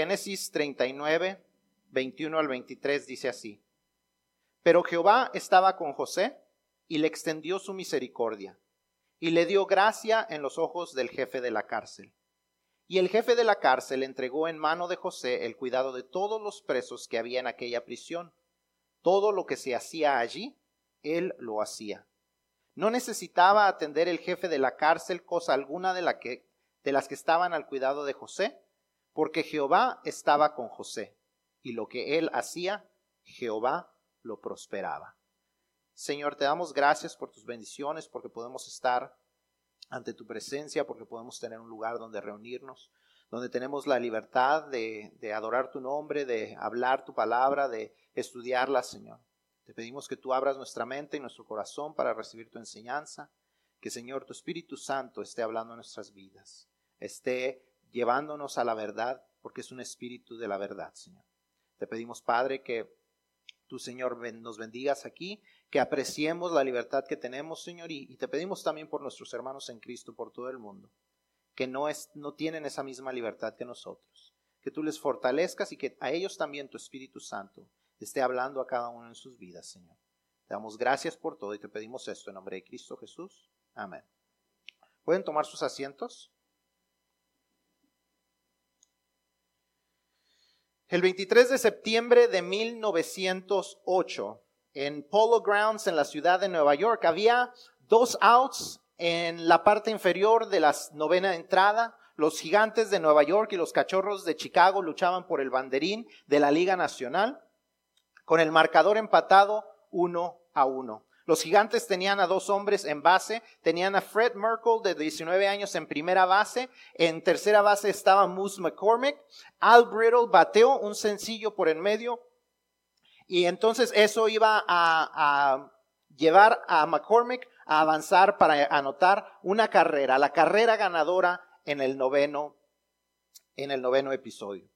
Génesis 39, 21 al 23 dice así. Pero Jehová estaba con José y le extendió su misericordia y le dio gracia en los ojos del jefe de la cárcel. Y el jefe de la cárcel entregó en mano de José el cuidado de todos los presos que había en aquella prisión. Todo lo que se hacía allí, él lo hacía. No necesitaba atender el jefe de la cárcel cosa alguna de, la que, de las que estaban al cuidado de José, porque Jehová estaba con José, y lo que él hacía, Jehová lo prosperaba. Señor, te damos gracias por tus bendiciones, porque podemos estar ante tu presencia, porque podemos tener un lugar donde reunirnos, donde tenemos la libertad de, de adorar tu nombre, de hablar tu palabra, de estudiarla, Señor. Te pedimos que tú abras nuestra mente y nuestro corazón para recibir tu enseñanza, que Señor, tu Espíritu Santo esté hablando en nuestras vidas, esté llevándonos a la verdad, porque es un espíritu de la verdad, Señor. Te pedimos, Padre, que tú, Señor, nos bendigas aquí, que apreciemos la libertad que tenemos, Señor, y, te pedimos también por nuestros hermanos en Cristo, por todo el mundo, que no, es, no tienen esa misma libertad que nosotros, que tú les fortalezcas y que a ellos también tu Espíritu Santo esté hablando a cada uno en sus vidas, Señor. Te damos gracias por todo y te pedimos esto en nombre de Cristo Jesús. Amén. ¿Pueden tomar sus asientos? El 23 de septiembre de 1908, en Polo Grounds en la ciudad de Nueva York, había dos outs en la parte inferior de la novena entrada. Los gigantes de Nueva York y los cachorros de Chicago luchaban por el banderín de la Liga Nacional, con el marcador empatado uno a uno. Los gigantes tenían a dos hombres en base, tenían a Fred Merkel de 19 años en primera base, en tercera base estaba Moose McCormick, Al Brittle bateó un sencillo por en medio. Y entonces eso iba a, llevar a McCormick a avanzar para anotar una carrera, la carrera ganadora en el noveno, en el noveno episodio.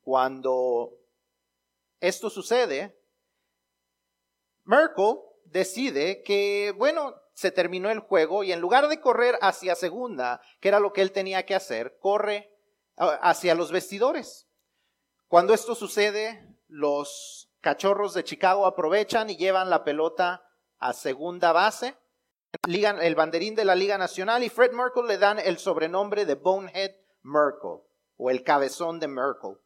Cuando esto sucede, Merkel decide que, bueno, se terminó el juego y en lugar de correr hacia segunda, que era lo que él tenía que hacer, corre hacia los vestidores. Cuando esto sucede, los cachorros de Chicago aprovechan y llevan la pelota a segunda base, ligan el banderín de la Liga Nacional y Fred Merkel le dan el sobrenombre de Bonehead Merkel o el cabezón de Merkel.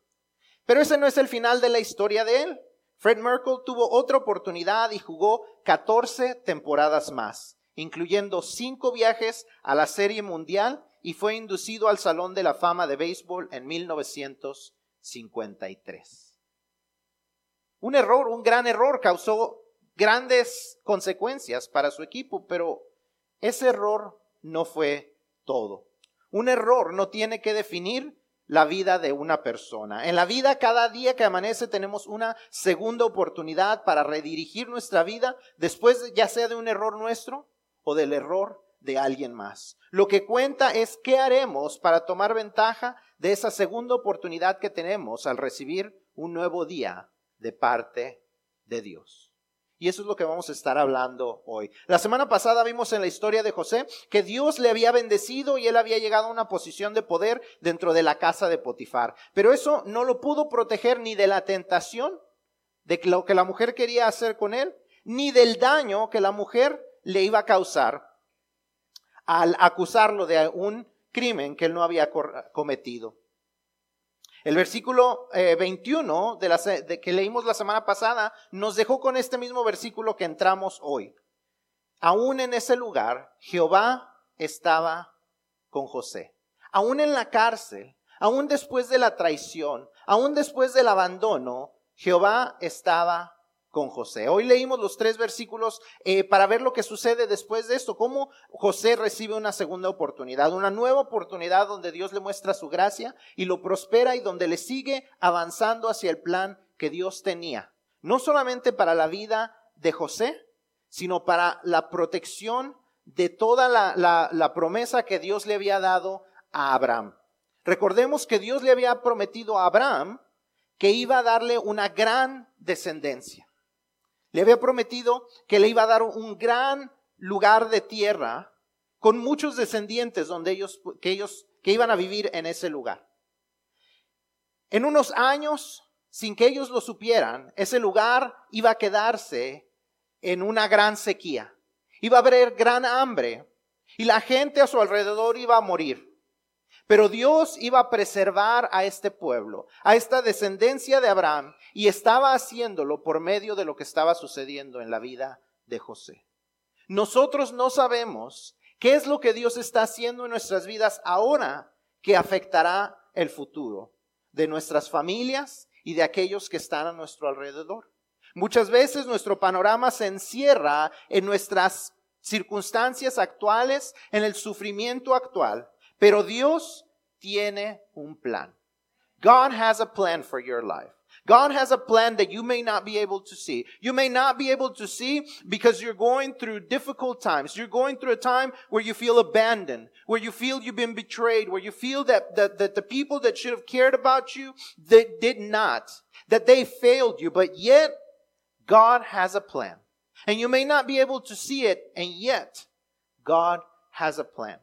Pero ese no es el final de la historia de él. Fred Merkel tuvo otra oportunidad y jugó 14 temporadas más, incluyendo cinco viajes a la Serie Mundial y fue inducido al Salón de la Fama de Béisbol en 1953. Un error, un gran error, causó grandes consecuencias para su equipo, pero ese error no fue todo. Un error no tiene que definir la vida de una persona. En la vida, cada día que amanece, tenemos una segunda oportunidad para redirigir nuestra vida después ya sea de un error nuestro o del error de alguien más. Lo que cuenta es qué haremos para tomar ventaja de esa segunda oportunidad que tenemos al recibir un nuevo día de parte de Dios. Y eso es lo que vamos a estar hablando hoy. La semana pasada vimos en la historia de José que Dios le había bendecido y él había llegado a una posición de poder dentro de la casa de Potifar. Pero eso no lo pudo proteger ni de la tentación de lo que la mujer quería hacer con él, ni del daño que la mujer le iba a causar al acusarlo de un crimen que él no había cometido. El versículo 21 eh, de, la, de que leímos la semana pasada nos dejó con este mismo versículo que entramos hoy. Aún en ese lugar, Jehová estaba con José. Aún en la cárcel, aún después de la traición, aún después del abandono, Jehová estaba con José. Hoy leímos los tres versículos eh, para ver lo que sucede después de esto, cómo José recibe una segunda oportunidad, una nueva oportunidad donde Dios le muestra su gracia y lo prospera y donde le sigue avanzando hacia el plan que Dios tenía, no solamente para la vida de José, sino para la protección de toda la, promesa que Dios le había dado a Abraham. Recordemos que Dios le había prometido a Abraham que iba a darle una gran descendencia. Le había prometido que le iba a dar un gran lugar de tierra con muchos descendientes donde ellos, que ellos, que iban a vivir en ese lugar. En unos años, sin que ellos lo supieran, ese lugar iba a quedarse en una gran sequía. Iba a haber gran hambre y la gente a su alrededor iba a morir. Pero Dios iba a preservar a este pueblo, a esta descendencia de Abraham, y estaba haciéndolo por medio de lo que estaba sucediendo en la vida de José. Nosotros no sabemos qué es lo que Dios está haciendo en nuestras vidas ahora que afectará el futuro de nuestras familias y de aquellos que están a nuestro alrededor. Muchas veces nuestro panorama se encierra en nuestras circunstancias actuales, en el sufrimiento actual, pero Dios tiene un plan. God has a plan for your life. God has a plan that you may not be able to see. You may not be able to see because you're going through difficult times. You're going through a time where you feel abandoned, where you feel you've been betrayed, where you feel that, that, that the people that should have cared about you, they did not, that they failed you, but yet God has a plan. And you may not be able to see it, and yet God has a plan.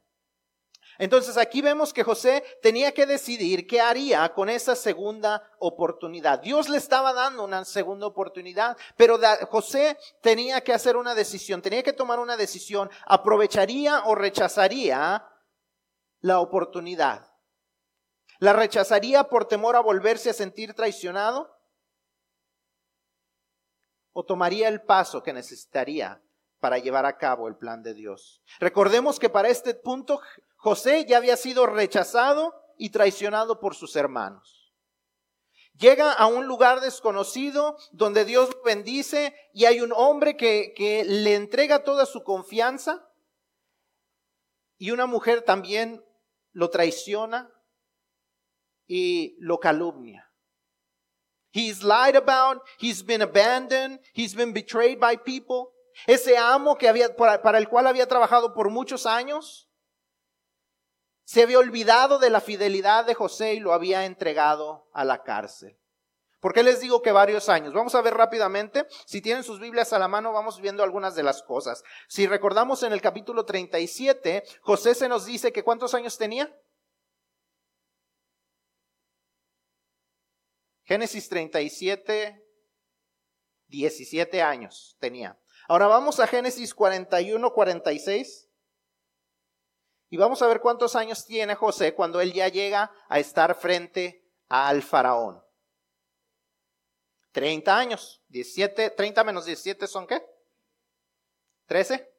Entonces aquí vemos que José tenía que decidir qué haría con esa segunda oportunidad. Dios le estaba dando una segunda oportunidad, pero José tenía que hacer una decisión, tenía que tomar una decisión, aprovecharía o rechazaría la oportunidad. ¿La rechazaría por temor a volverse a sentir traicionado? ¿O tomaría el paso que necesitaría para llevar a cabo el plan de Dios? Recordemos que para este punto José ya había sido rechazado y traicionado por sus hermanos. Llega a un lugar desconocido donde Dios lo bendice y hay un hombre que, le entrega toda su confianza y una mujer también lo traiciona y lo calumnia. He's lied about, he's been abandoned, he's been betrayed by people. Ese amo que había, para el cual había trabajado por muchos años, se había olvidado de la fidelidad de José y lo había entregado a la cárcel. ¿Por qué les digo que varios años? Vamos a ver rápidamente. Si tienen sus Biblias a la mano, vamos viendo algunas de las cosas. Si recordamos en el capítulo 37, José se nos dice que cuántos años tenía. Génesis 37, 17 años tenía. Ahora vamos a Génesis 41, 46. Y vamos a ver cuántos años tiene José cuando él ya llega a estar frente al faraón. 30 años. 17, 30 menos 17 son qué? 13.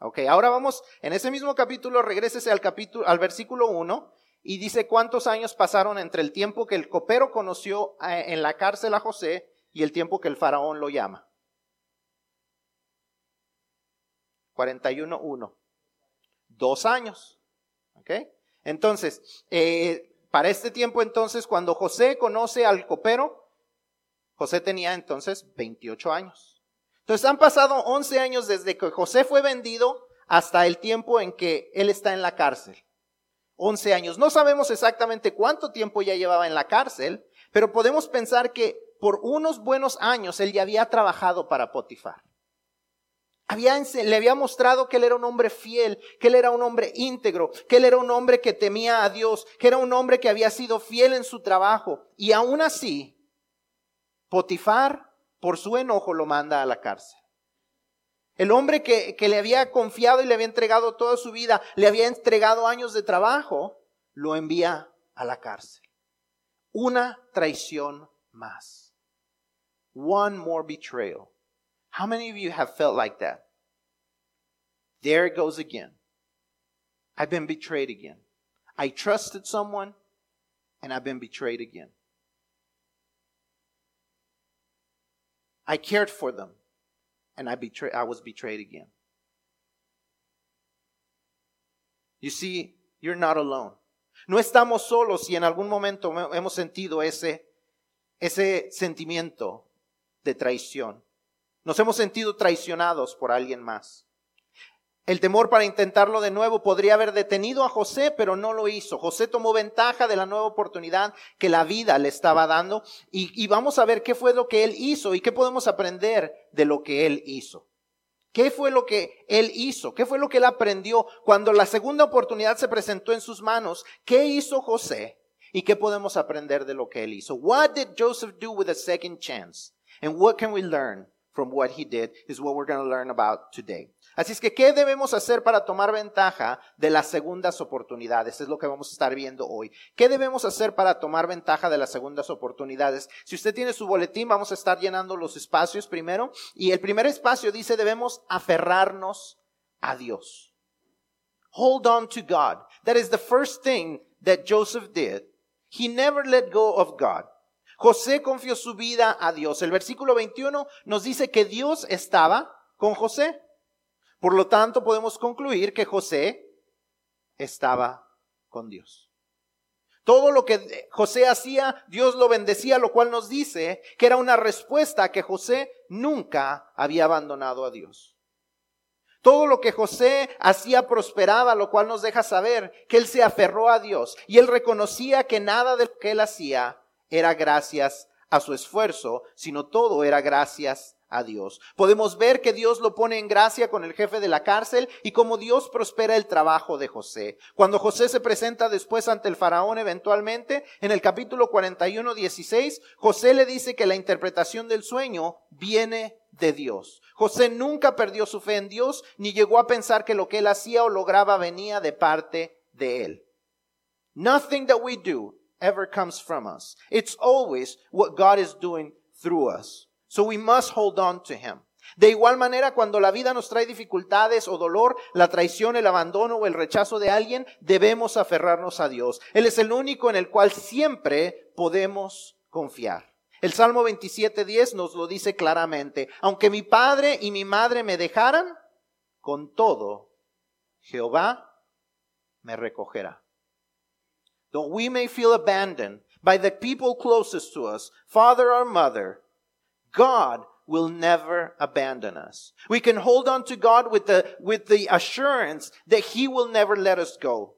Ok, ahora vamos, en ese mismo capítulo, regrésese al capítulo, al versículo 1 y dice cuántos años pasaron entre el tiempo que el copero conoció eh, en la cárcel a José y el tiempo que el faraón lo llama. 41.1 dos años. ¿Ok? Entonces, eh, para este tiempo entonces, cuando José conoce al copero, José tenía entonces 28 años. Entonces han pasado 11 años desde que José fue vendido hasta el tiempo en que él está en la cárcel. 11 años. No sabemos exactamente cuánto tiempo ya llevaba en la cárcel, pero podemos pensar que por unos buenos años él ya había trabajado para Potifar le había mostrado que él era un hombre fiel, que él era un hombre íntegro, que él era un hombre que temía a Dios, que era un hombre que había sido fiel en su trabajo. Y aún así, Potifar, por su enojo, lo manda a la cárcel. El hombre que, que le había confiado y le había entregado toda su vida, le había entregado años de trabajo, lo envía a la cárcel. Una traición más. One more betrayal. How many of you have felt like that? There it goes again. I've been betrayed again. I trusted someone and I've been betrayed again. I cared for them and I, betray- I was betrayed again. You see, you're not alone. No estamos solos si en algún momento hemos sentido ese, ese sentimiento de traición. Nos hemos sentido traicionados por alguien más. El temor para intentarlo de nuevo podría haber detenido a José, pero no lo hizo. José tomó ventaja de la nueva oportunidad que la vida le estaba dando y, vamos a ver qué fue lo que él hizo y qué podemos aprender de lo que él hizo. ¿Qué fue lo que él hizo? ¿Qué fue lo que él aprendió cuando la segunda oportunidad se presentó en sus manos? ¿Qué hizo José? ¿Y qué podemos aprender de lo que él hizo? What did Joseph do with a second chance? And what can we learn from what he did is what we're going to learn about today. Así es que, ¿qué debemos hacer para tomar ventaja de las segundas oportunidades? Es lo que vamos a estar viendo hoy. ¿Qué debemos hacer para tomar ventaja de las segundas oportunidades? Si usted tiene su boletín, vamos a estar llenando los espacios primero. Y el primer espacio dice, debemos aferrarnos a Dios. Hold on to God. That is the first thing that Joseph did. He never let go of God. José confió su vida a Dios. El versículo 21 nos dice que Dios estaba con José. Por lo tanto, podemos concluir que José estaba con Dios. Todo lo que José hacía, Dios lo bendecía, lo cual nos dice que era una respuesta a que José nunca había abandonado a Dios. Todo lo que José hacía prosperaba, lo cual nos deja saber que él se aferró a Dios y él reconocía que nada de lo que él hacía era gracias a su esfuerzo, sino todo era gracias a Dios. Podemos ver que Dios lo pone en gracia con el jefe de la cárcel y cómo Dios prospera el trabajo de José. Cuando José se presenta después ante el faraón eventualmente, en el capítulo 41, 16, José le dice que la interpretación del sueño viene de Dios. José nunca perdió su fe en Dios ni llegó a pensar que lo que él hacía o lograba venía de parte de él. Nothing that we do ever comes from us. It's always what God is doing through us. So we must hold on to him. De igual manera, cuando la vida nos trae dificultades o dolor, la traición, el abandono o el rechazo de alguien, debemos aferrarnos a Dios. Él es el único en el cual siempre podemos confiar. El Salmo 27.10 nos lo dice claramente. Aunque mi padre y mi madre me dejaran, con todo, Jehová me recogerá. Though we may feel abandoned by the people closest to us, father or mother, God will never abandon us. We can hold on to God with the, with the assurance that He will never let us go.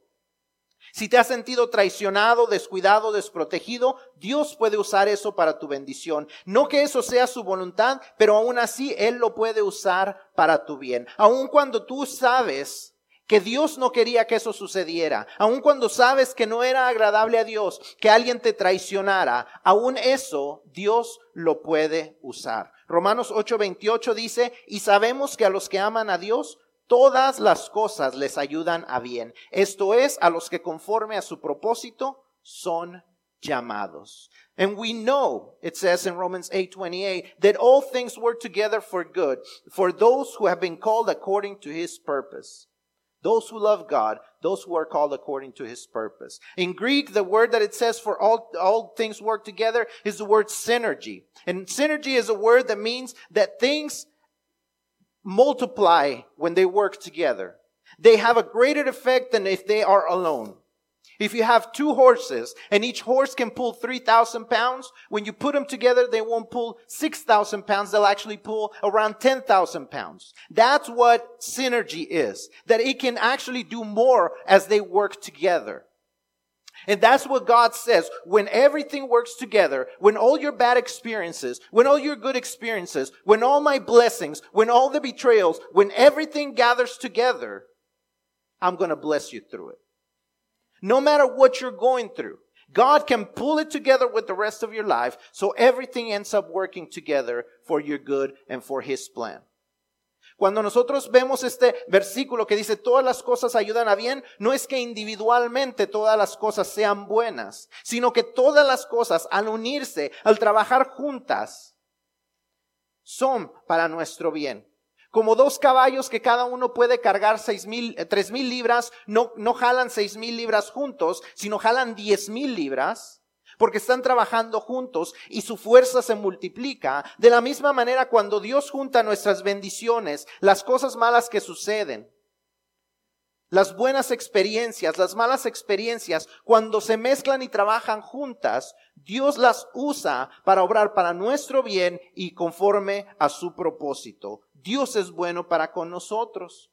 Si te has sentido traicionado, descuidado, desprotegido, Dios puede usar eso para tu bendición. No que eso sea su voluntad, pero aún así Él lo puede usar para tu bien. Aun cuando tú sabes que Dios no quería que eso sucediera, aun cuando sabes que no era agradable a Dios que alguien te traicionara, aún eso Dios lo puede usar. Romanos 8:28 dice, y sabemos que a los que aman a Dios, todas las cosas les ayudan a bien. Esto es, a los que conforme a su propósito son llamados. And we know, it says in Romans 8:28, that all things work together for good for those who have been called according to his purpose. Those who love God, those who are called according to his purpose. In Greek, the word that it says for all, all things work together is the word synergy. And synergy is a word that means that things multiply when they work together. They have a greater effect than if they are alone. If you have two horses and each horse can pull 3,000 pounds, when you put them together, they won't pull 6,000 pounds. They'll actually pull around 10,000 pounds. That's what synergy is. That it can actually do more as they work together. And that's what God says. When everything works together, when all your bad experiences, when all your good experiences, when all my blessings, when all the betrayals, when everything gathers together, I'm going to bless you through it. No matter what you're going through, God can pull it together with the rest of your life so everything ends up working together for your good and for His plan. Cuando nosotros vemos este versículo que dice todas las cosas ayudan a bien, no es que individualmente todas las cosas sean buenas, sino que todas las cosas al unirse, al trabajar juntas, son para nuestro bien como dos caballos que cada uno puede cargar seis mil, eh, tres mil libras, no, no jalan seis mil libras juntos, sino jalan diez mil libras, porque están trabajando juntos y su fuerza se multiplica. De la misma manera, cuando Dios junta nuestras bendiciones, las cosas malas que suceden, las buenas experiencias, las malas experiencias, cuando se mezclan y trabajan juntas, Dios las usa para obrar para nuestro bien y conforme a su propósito. Dios es bueno para con nosotros.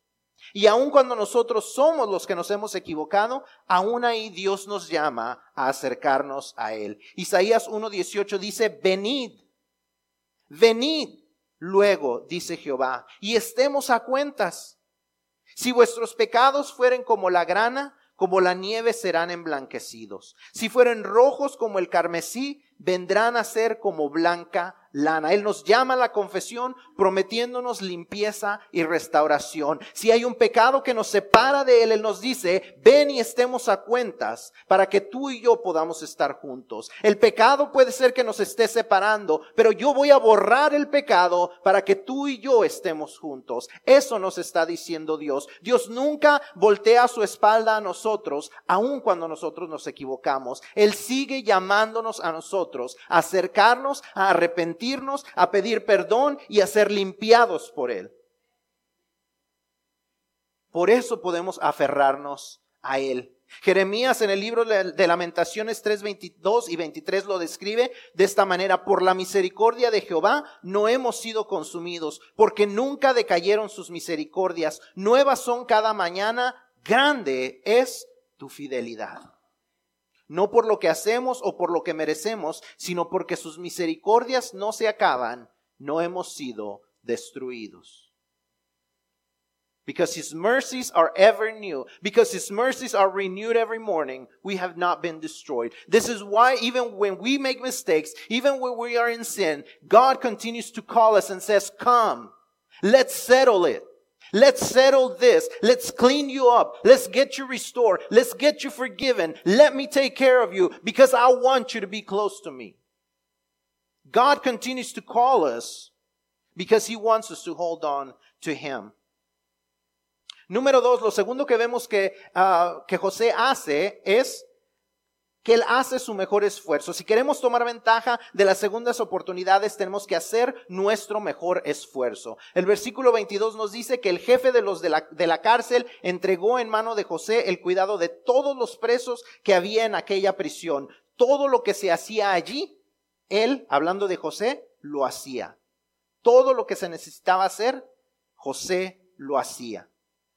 Y aun cuando nosotros somos los que nos hemos equivocado, aún ahí Dios nos llama a acercarnos a Él. Isaías 1.18 dice, venid, venid luego, dice Jehová, y estemos a cuentas. Si vuestros pecados fueren como la grana, como la nieve serán emblanquecidos. Si fueren rojos como el carmesí, vendrán a ser como blanca lana. Él nos llama a la confesión prometiéndonos limpieza y restauración. Si hay un pecado que nos separa de Él, Él nos dice, ven y estemos a cuentas para que tú y yo podamos estar juntos. El pecado puede ser que nos esté separando, pero yo voy a borrar el pecado para que tú y yo estemos juntos. Eso nos está diciendo Dios. Dios nunca voltea su espalda a nosotros, aun cuando nosotros nos equivocamos. Él sigue llamándonos a acercarnos, a arrepentirnos a pedir perdón y a ser limpiados por Él. Por eso podemos aferrarnos a Él. Jeremías en el libro de Lamentaciones 3, 22 y 23 lo describe de esta manera, por la misericordia de Jehová no hemos sido consumidos, porque nunca decayeron sus misericordias, nuevas son cada mañana, grande es tu fidelidad no por lo que hacemos o por lo que merecemos, sino porque sus misericordias no se acaban, no hemos sido destruidos. Because his mercies are ever new, because his mercies are renewed every morning, we have not been destroyed. This is why even when we make mistakes, even when we are in sin, God continues to call us and says, come, let's settle it. Let's settle this. Let's clean you up. Let's get you restored. Let's get you forgiven. Let me take care of you because I want you to be close to me. God continues to call us because he wants us to hold on to him. Número dos, lo segundo que vemos que, uh, que José hace es que Él hace su mejor esfuerzo. Si queremos tomar ventaja de las segundas oportunidades, tenemos que hacer nuestro mejor esfuerzo. El versículo 22 nos dice que el jefe de los de la, de la cárcel entregó en mano de José el cuidado de todos los presos que había en aquella prisión. Todo lo que se hacía allí, él, hablando de José, lo hacía. Todo lo que se necesitaba hacer, José lo hacía.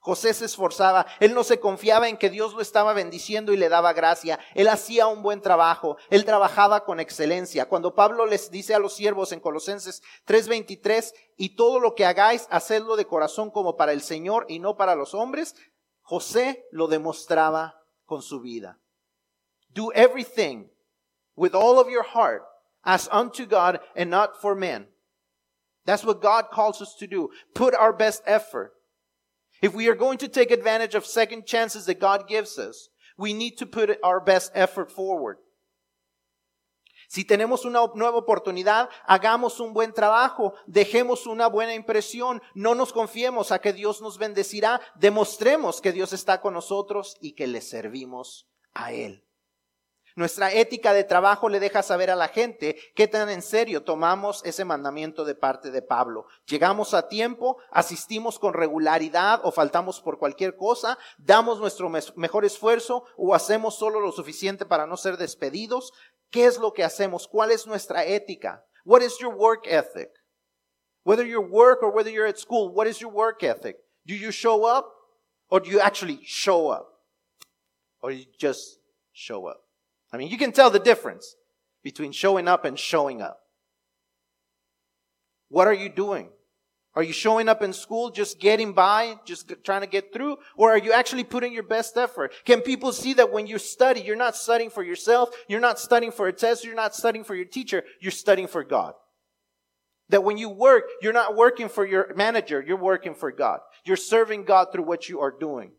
José se esforzaba, él no se confiaba en que Dios lo estaba bendiciendo y le daba gracia, él hacía un buen trabajo, él trabajaba con excelencia. Cuando Pablo les dice a los siervos en Colosenses 3:23, y todo lo que hagáis, hacedlo de corazón como para el Señor y no para los hombres, José lo demostraba con su vida. Do everything with all of your heart as unto God and not for men. That's what God calls us to do. Put our best effort. If we are going to take advantage of second chances that God gives us, we need to put our best effort forward. Si tenemos una nueva oportunidad, hagamos un buen trabajo, dejemos una buena impresión, no nos confiemos a que Dios nos bendecirá, demostremos que Dios está con nosotros y que le servimos a Él. Nuestra ética de trabajo le deja saber a la gente qué tan en serio tomamos ese mandamiento de parte de Pablo. Llegamos a tiempo, asistimos con regularidad o faltamos por cualquier cosa, damos nuestro mejor esfuerzo o hacemos solo lo suficiente para no ser despedidos. ¿Qué es lo que hacemos? ¿Cuál es nuestra ética? What is your work ethic? Whether you're work or whether you're at school, what is your work ethic? Do you show up or do you actually show up? Or you just show up? I mean, you can tell the difference between showing up and showing up. What are you doing? Are you showing up in school just getting by, just trying to get through? Or are you actually putting your best effort? Can people see that when you study, you're not studying for yourself, you're not studying for a test, you're not studying for your teacher, you're studying for God? That when you work, you're not working for your manager, you're working for God. You're serving God through what you are doing.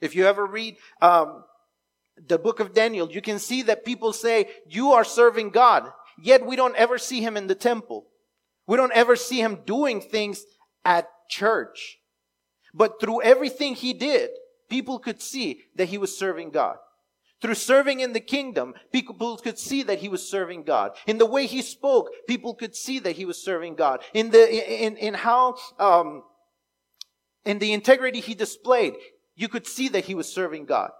If you ever read um, the book of Daniel, you can see that people say, You are serving God. Yet we don't ever see him in the temple. We don't ever see him doing things at church. But through everything he did, people could see that he was serving God. Through serving in the kingdom, people could see that he was serving God. In the way he spoke, people could see that he was serving God. In the, in, in how, um, in the integrity he displayed, you could see that he was serving God.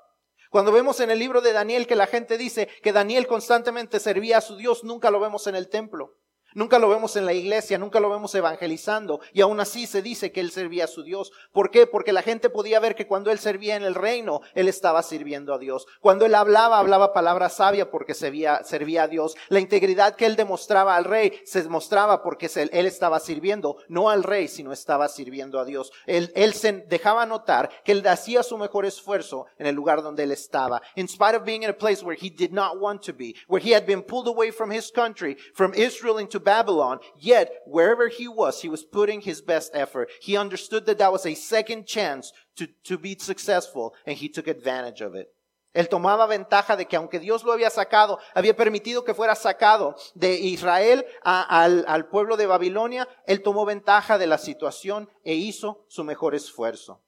Cuando vemos en el libro de Daniel que la gente dice que Daniel constantemente servía a su Dios, nunca lo vemos en el templo. Nunca lo vemos en la iglesia, nunca lo vemos evangelizando y aún así se dice que él servía a su Dios. ¿Por qué? Porque la gente podía ver que cuando él servía en el reino, él estaba sirviendo a Dios. Cuando él hablaba, hablaba palabra sabia porque servía, servía a Dios. La integridad que él demostraba al rey se demostraba porque él estaba sirviendo, no al rey, sino estaba sirviendo a Dios. Él, se dejaba notar que él hacía su mejor esfuerzo en el lugar donde él estaba. In spite of being in a place where he did not want to be, where he had been pulled away from his country, from Israel into Babylon, yet wherever he was, he was putting his best effort. He understood that that was a second chance to, to be successful and he took advantage of it. Él tomaba ventaja de que aunque Dios lo había sacado, había permitido que fuera sacado de Israel al, al pueblo de Babilonia, él tomó ventaja de la situación e hizo su mejor esfuerzo.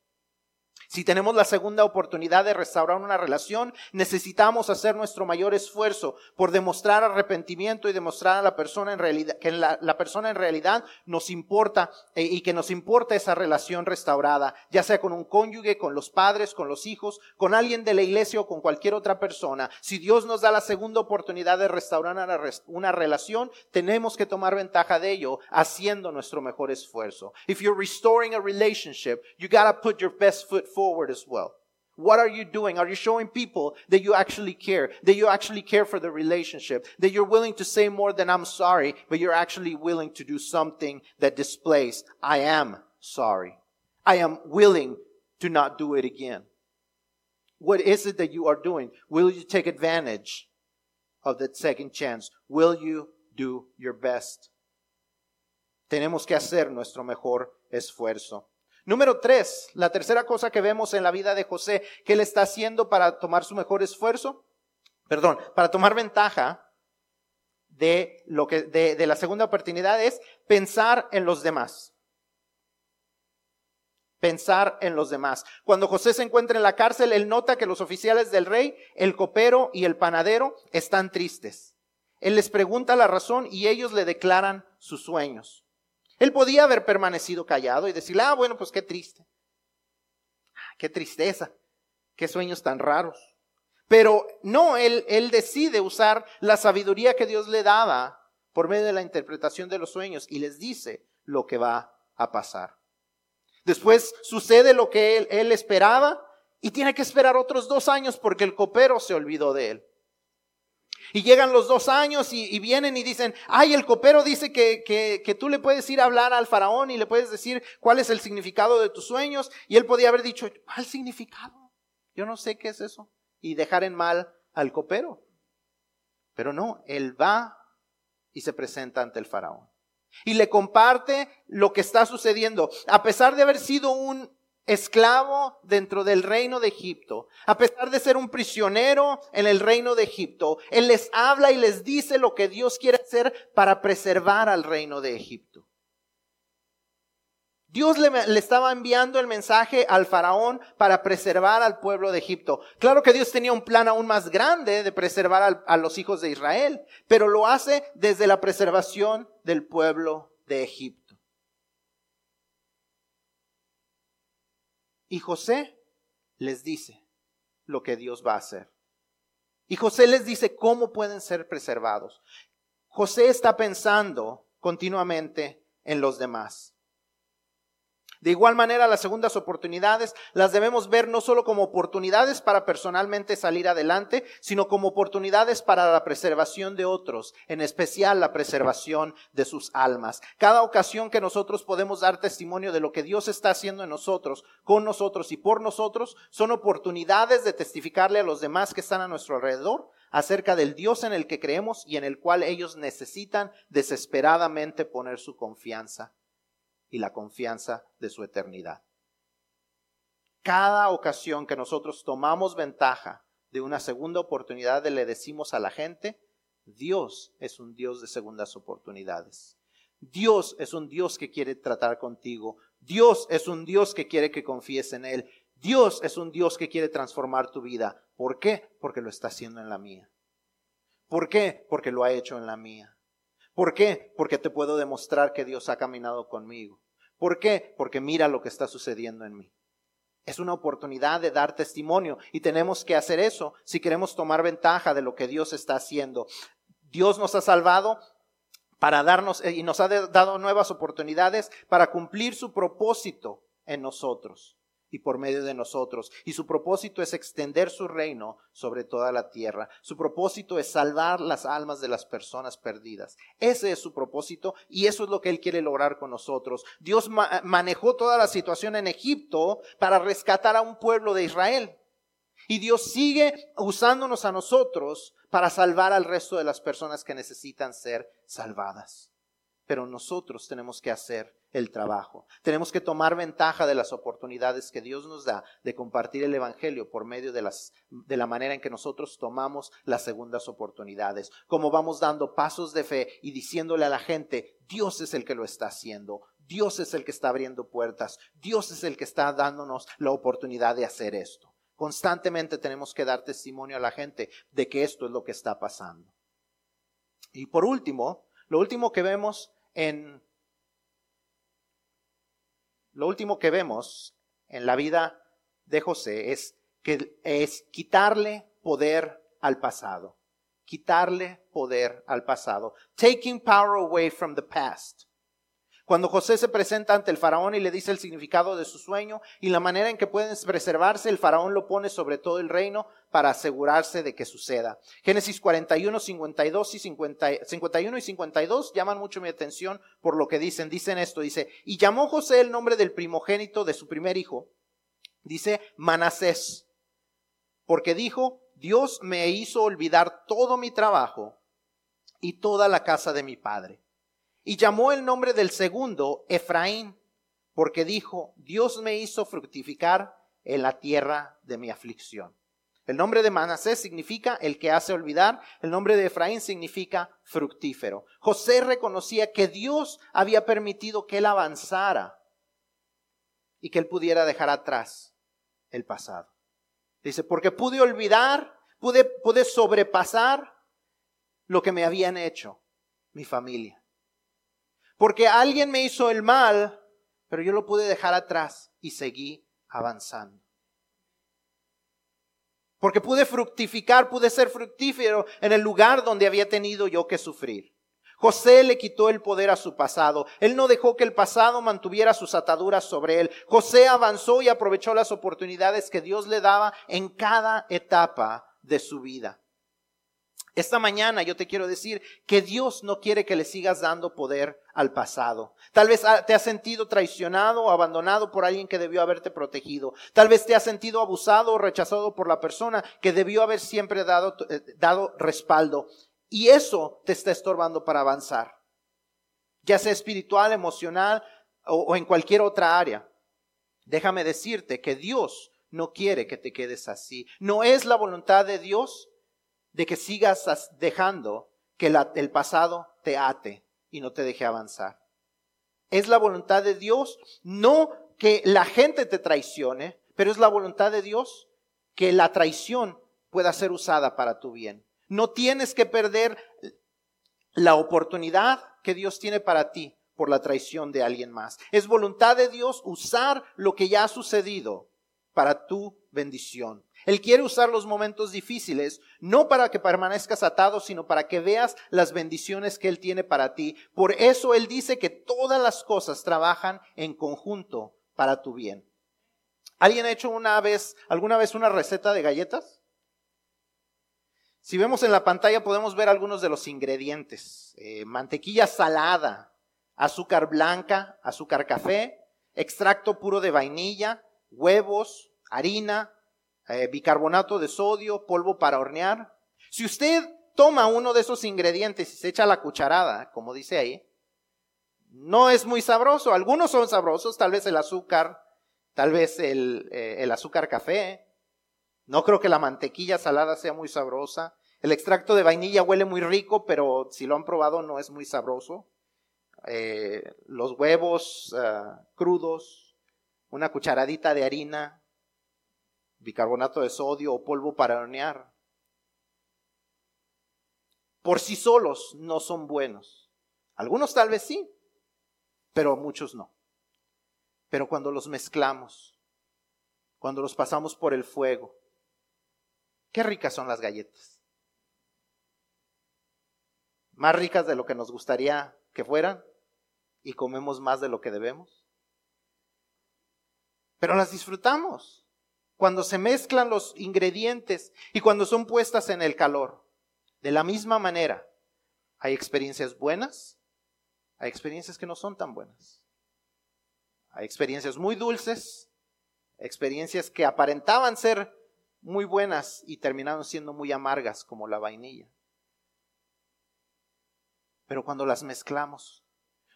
Si tenemos la segunda oportunidad de restaurar una relación, necesitamos hacer nuestro mayor esfuerzo por demostrar arrepentimiento y demostrar a la persona en realidad, que la, persona en realidad nos importa eh, y que nos importa esa relación restaurada, ya sea con un cónyuge, con los padres, con los hijos, con alguien de la iglesia o con cualquier otra persona. Si Dios nos da la segunda oportunidad de restaurar una relación, tenemos que tomar ventaja de ello haciendo nuestro mejor esfuerzo. If you're restoring a relationship, you gotta put your best foot forward as well. What are you doing? Are you showing people that you actually care, that you actually care for the relationship, that you're willing to say more than I'm sorry, but you're actually willing to do something that displays, I am sorry. I am willing to not do it again. What is it that you are doing? Will you take advantage of that second chance? Will you do your best? Tenemos que hacer nuestro mejor esfuerzo. Número tres, la tercera cosa que vemos en la vida de José, que él está haciendo para tomar su mejor esfuerzo, perdón, para tomar ventaja de lo que, de, de la segunda oportunidad es pensar en los demás. Pensar en los demás. Cuando José se encuentra en la cárcel, él nota que los oficiales del rey, el copero y el panadero están tristes. Él les pregunta la razón y ellos le declaran sus sueños. Él podía haber permanecido callado y decirle, ah, bueno, pues qué triste. Ah, qué tristeza. Qué sueños tan raros. Pero no, él, decide usar la sabiduría que Dios le daba por medio de la interpretación de los sueños y les dice lo que va a pasar. Después sucede lo que él esperaba y tiene que esperar otros dos años porque el copero se olvidó de él. Y llegan los dos años y, vienen y dicen, ay, el copero dice que, que, que, tú le puedes ir a hablar al faraón y le puedes decir cuál es el significado de tus sueños. Y él podía haber dicho, ¿cuál significado? Yo no sé qué es eso. Y dejar en mal al copero. Pero no, él va y se presenta ante el faraón. Y le comparte lo que está sucediendo. A pesar de haber sido un esclavo dentro del reino de Egipto, a pesar de ser un prisionero en el reino de Egipto, Él les habla y les dice lo que Dios quiere hacer para preservar al reino de Egipto. Dios le, estaba enviando el mensaje al faraón para preservar al pueblo de Egipto. Claro que Dios tenía un plan aún más grande de preservar a los hijos de Israel, pero lo hace desde la preservación del pueblo de Egipto. Y José les dice lo que Dios va a hacer. Y José les dice cómo pueden ser preservados. José está pensando continuamente en los demás. De igual manera, las segundas oportunidades las debemos ver no solo como oportunidades para personalmente salir adelante, sino como oportunidades para la preservación de otros, en especial la preservación de sus almas. Cada ocasión que nosotros podemos dar testimonio de lo que Dios está haciendo en nosotros, con nosotros y por nosotros, son oportunidades de testificarle a los demás que están a nuestro alrededor acerca del Dios en el que creemos y en el cual ellos necesitan desesperadamente poner su confianza y la confianza de su eternidad. Cada ocasión que nosotros tomamos ventaja de una segunda oportunidad le decimos a la gente, Dios es un Dios de segundas oportunidades. Dios es un Dios que quiere tratar contigo. Dios es un Dios que quiere que confíes en Él. Dios es un Dios que quiere transformar tu vida. ¿Por qué? Porque lo está haciendo en la mía. ¿Por qué? Porque lo ha hecho en la mía. ¿Por qué? Porque te puedo demostrar que Dios ha caminado conmigo. ¿Por qué? Porque mira lo que está sucediendo en mí. Es una oportunidad de dar testimonio y tenemos que hacer eso si queremos tomar ventaja de lo que Dios está haciendo. Dios nos ha salvado para darnos, y nos ha dado nuevas oportunidades para cumplir su propósito en nosotros y por medio de nosotros. Y su propósito es extender su reino sobre toda la tierra. Su propósito es salvar las almas de las personas perdidas. Ese es su propósito y eso es lo que Él quiere lograr con nosotros. Dios manejó toda la situación en Egipto para rescatar a un pueblo de Israel. Y Dios sigue usándonos a nosotros para salvar al resto de las personas que necesitan ser salvadas. Pero nosotros tenemos que hacer el trabajo. Tenemos que tomar ventaja de las oportunidades que Dios nos da de compartir el Evangelio por medio de, las, de la manera en que nosotros tomamos las segundas oportunidades. Como vamos dando pasos de fe y diciéndole a la gente, Dios es el que lo está haciendo. Dios es el que está abriendo puertas. Dios es el que está dándonos la oportunidad de hacer esto. Constantemente tenemos que dar testimonio a la gente de que esto es lo que está pasando. Y por último, lo último que vemos en lo último que vemos en la vida de José es que es quitarle poder al pasado. Quitarle poder al pasado. Taking power away from the past. Cuando José se presenta ante el faraón y le dice el significado de su sueño y la manera en que pueden preservarse, el faraón lo pone sobre todo el reino para asegurarse de que suceda. Génesis 41, 52 y 51 y 52 llaman mucho mi atención por lo que dicen. Dicen esto, dice, y llamó José el nombre del primogénito de su primer hijo. Dice Manasés, porque dijo, Dios me hizo olvidar todo mi trabajo y toda la casa de mi padre y llamó el nombre del segundo Efraín, porque dijo, Dios me hizo fructificar en la tierra de mi aflicción. El nombre de Manasés significa el que hace olvidar, el nombre de Efraín significa fructífero. José reconocía que Dios había permitido que él avanzara y que él pudiera dejar atrás el pasado. Dice, porque pude olvidar, pude, pude sobrepasar lo que me habían hecho mi familia. Porque alguien me hizo el mal, pero yo lo pude dejar atrás y seguí avanzando. Porque pude fructificar, pude ser fructífero en el lugar donde había tenido yo que sufrir. José le quitó el poder a su pasado. Él no dejó que el pasado mantuviera sus ataduras sobre él. José avanzó y aprovechó las oportunidades que Dios le daba en cada etapa de su vida. Esta mañana yo te quiero decir que Dios no quiere que le sigas dando poder al pasado. Tal vez te has sentido traicionado o abandonado por alguien que debió haberte protegido. Tal vez te has sentido abusado o rechazado por la persona que debió haber siempre dado, eh, dado respaldo. Y eso te está estorbando para avanzar. Ya sea espiritual, emocional o en cualquier otra área. Déjame decirte que Dios no quiere que te quedes así. No es la voluntad de Dios de que sigas dejando que el pasado te ate y no te deje avanzar. Es la voluntad de Dios, no que la gente te traicione, pero es la voluntad de Dios que la traición pueda ser usada para tu bien. No tienes que perder la oportunidad que Dios tiene para ti por la traición de alguien más. Es voluntad de Dios usar lo que ya ha sucedido para tu bendición. Él quiere usar los momentos difíciles, no para que permanezcas atado, sino para que veas las bendiciones que Él tiene para ti. Por eso Él dice que todas las cosas trabajan en conjunto para tu bien. ¿Alguien ha hecho una vez, alguna vez una receta de galletas? Si vemos en la pantalla podemos ver algunos de los ingredientes. Eh, mantequilla salada, azúcar blanca, azúcar café, extracto puro de vainilla, huevos, harina, eh, bicarbonato de sodio, polvo para hornear. Si usted toma uno de esos ingredientes y se echa la cucharada, como dice ahí, no es muy sabroso. Algunos son sabrosos, tal vez el azúcar, tal vez el, eh, el azúcar café. No creo que la mantequilla salada sea muy sabrosa. El extracto de vainilla huele muy rico, pero si lo han probado no es muy sabroso. Eh, los huevos ah, crudos, una cucharadita de harina, bicarbonato de sodio o polvo para hornear. Por sí solos no son buenos. Algunos tal vez sí, pero muchos no. Pero cuando los mezclamos, cuando los pasamos por el fuego, qué ricas son las galletas. más ricas de lo que nos gustaría que fueran y comemos más de lo que debemos. Pero las disfrutamos cuando se mezclan los ingredientes y cuando son puestas en el calor. De la misma manera, hay experiencias buenas, hay experiencias que no son tan buenas. Hay experiencias muy dulces, experiencias que aparentaban ser muy buenas y terminaron siendo muy amargas como la vainilla. Pero cuando las mezclamos,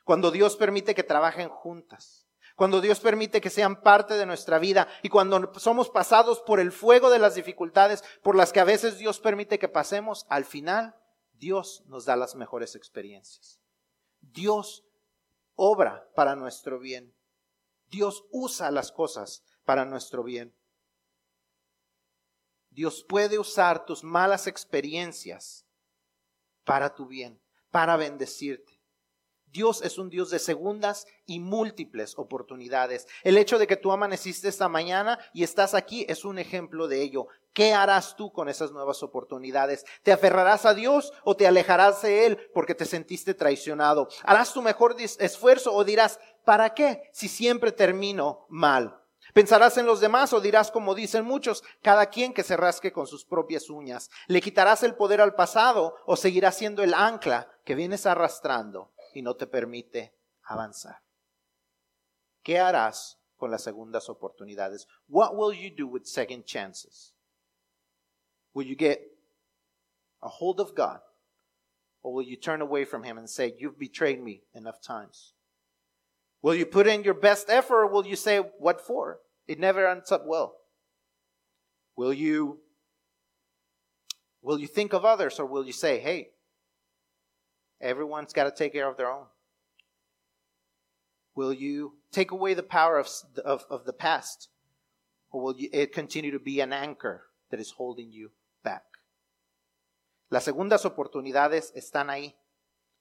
cuando Dios permite que trabajen juntas, cuando Dios permite que sean parte de nuestra vida y cuando somos pasados por el fuego de las dificultades por las que a veces Dios permite que pasemos, al final Dios nos da las mejores experiencias. Dios obra para nuestro bien. Dios usa las cosas para nuestro bien. Dios puede usar tus malas experiencias para tu bien, para bendecirte. Dios es un Dios de segundas y múltiples oportunidades. El hecho de que tú amaneciste esta mañana y estás aquí es un ejemplo de ello. ¿Qué harás tú con esas nuevas oportunidades? ¿Te aferrarás a Dios o te alejarás de Él porque te sentiste traicionado? ¿Harás tu mejor esfuerzo o dirás, ¿para qué si siempre termino mal? ¿Pensarás en los demás o dirás como dicen muchos, cada quien que se rasque con sus propias uñas? ¿Le quitarás el poder al pasado o seguirás siendo el ancla que vienes arrastrando y no te permite avanzar? ¿Qué harás con las segundas oportunidades? What will you do with second chances? Will you get a hold of God or will you turn away from him and say, you've betrayed me enough times? Will you put in your best effort or will you say, what for? It never ends up well. Will you will you think of others or will you say, hey, everyone's got to take care of their own? Will you take away the power of, the past? Or will you, it continue to be an anchor that is holding you back? Las segundas oportunidades están ahí.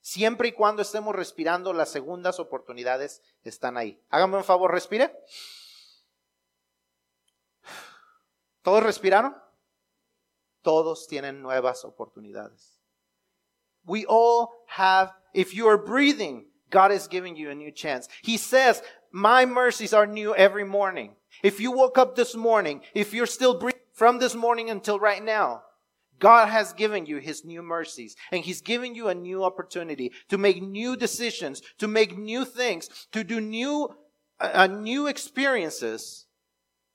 Siempre y cuando estemos respirando, las segundas oportunidades están ahí. Hágame un favor, respire. ¿Todos respiraron? Todos tienen nuevas oportunidades. We all have, if you are breathing, God is giving you a new chance. He says, My mercies are new every morning. If you woke up this morning, if you're still breathing from this morning until right now, God has given you His new mercies and He's given you a new opportunity to make new decisions, to make new things, to do new, uh, new experiences,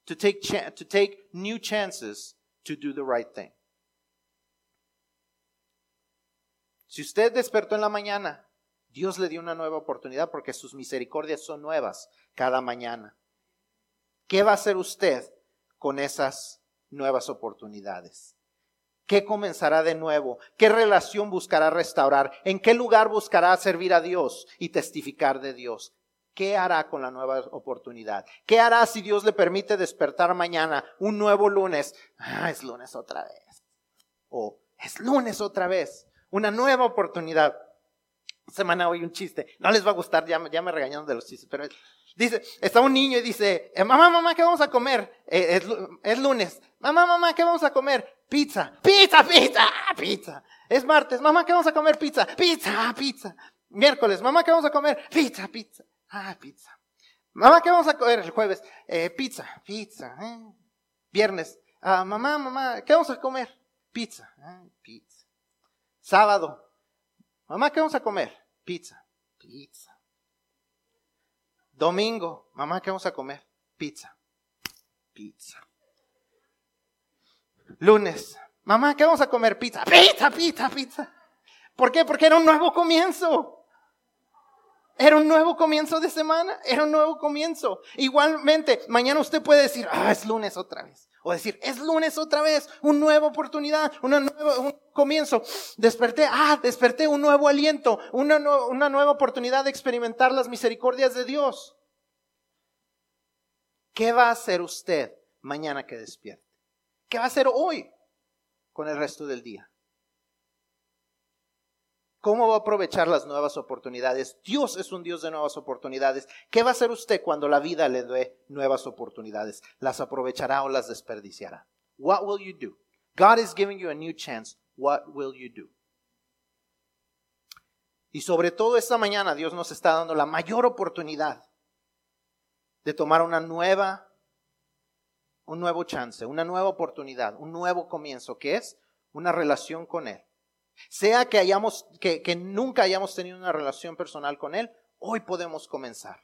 to take, cha- to take new chances to do the right thing. Si usted despertó en la mañana, Dios le dio una nueva oportunidad porque sus misericordias son nuevas cada mañana. ¿Qué va a hacer usted con esas nuevas oportunidades? ¿Qué comenzará de nuevo? ¿Qué relación buscará restaurar? ¿En qué lugar buscará servir a Dios y testificar de Dios? ¿Qué hará con la nueva oportunidad? ¿Qué hará si Dios le permite despertar mañana, un nuevo lunes? Ah, es lunes otra vez. O es lunes otra vez. Una nueva oportunidad. Semana hoy un chiste. No les va a gustar, ya, ya me regañaron de los chistes, pero dice, está un niño y dice, eh, mamá, mamá, ¿qué vamos a comer? Eh, es, es lunes. Mamá, mamá, ¿qué vamos a comer? Pizza, pizza, pizza, pizza. Es martes, mamá, ¿qué vamos a comer? Pizza, pizza, pizza. Miércoles, mamá, ¿qué vamos a comer? Pizza, pizza. Ah, pizza. Mamá, ¿qué vamos a comer el jueves? Eh, pizza, pizza. Viernes, ah, mamá, mamá, ¿qué vamos a comer? Pizza, pizza. Sábado, mamá, ¿qué vamos a comer? Pizza, pizza. Domingo, mamá, ¿qué vamos a comer? Pizza, pizza. Lunes, mamá, ¿qué vamos a comer? Pizza, pizza, pizza, pizza. ¿Por qué? Porque era un nuevo comienzo. Era un nuevo comienzo de semana, era un nuevo comienzo. Igualmente, mañana usted puede decir, ah, es lunes otra vez. O decir, es lunes otra vez, una nueva oportunidad, una nueva, un comienzo. Desperté, ah, desperté un nuevo aliento, una, una nueva oportunidad de experimentar las misericordias de Dios. ¿Qué va a hacer usted mañana que despierte? ¿Qué va a hacer hoy con el resto del día? ¿Cómo va a aprovechar las nuevas oportunidades? Dios es un Dios de nuevas oportunidades. ¿Qué va a hacer usted cuando la vida le dé nuevas oportunidades? ¿Las aprovechará o las desperdiciará? What will you do? God is giving you a new chance. What will you do? Y sobre todo esta mañana Dios nos está dando la mayor oportunidad de tomar una nueva, un nuevo chance, una nueva oportunidad, un nuevo comienzo, que es una relación con Él. Sea que hayamos, que, nunca hayamos tenido una relación personal con Él, hoy podemos comenzar.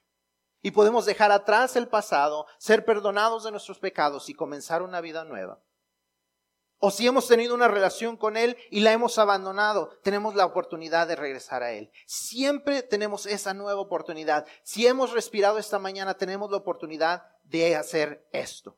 Y podemos dejar atrás el pasado, ser perdonados de nuestros pecados y comenzar una vida nueva. O si hemos tenido una relación con Él y la hemos abandonado, tenemos la oportunidad de regresar a Él. Siempre tenemos esa nueva oportunidad. Si hemos respirado esta mañana, tenemos la oportunidad de hacer esto.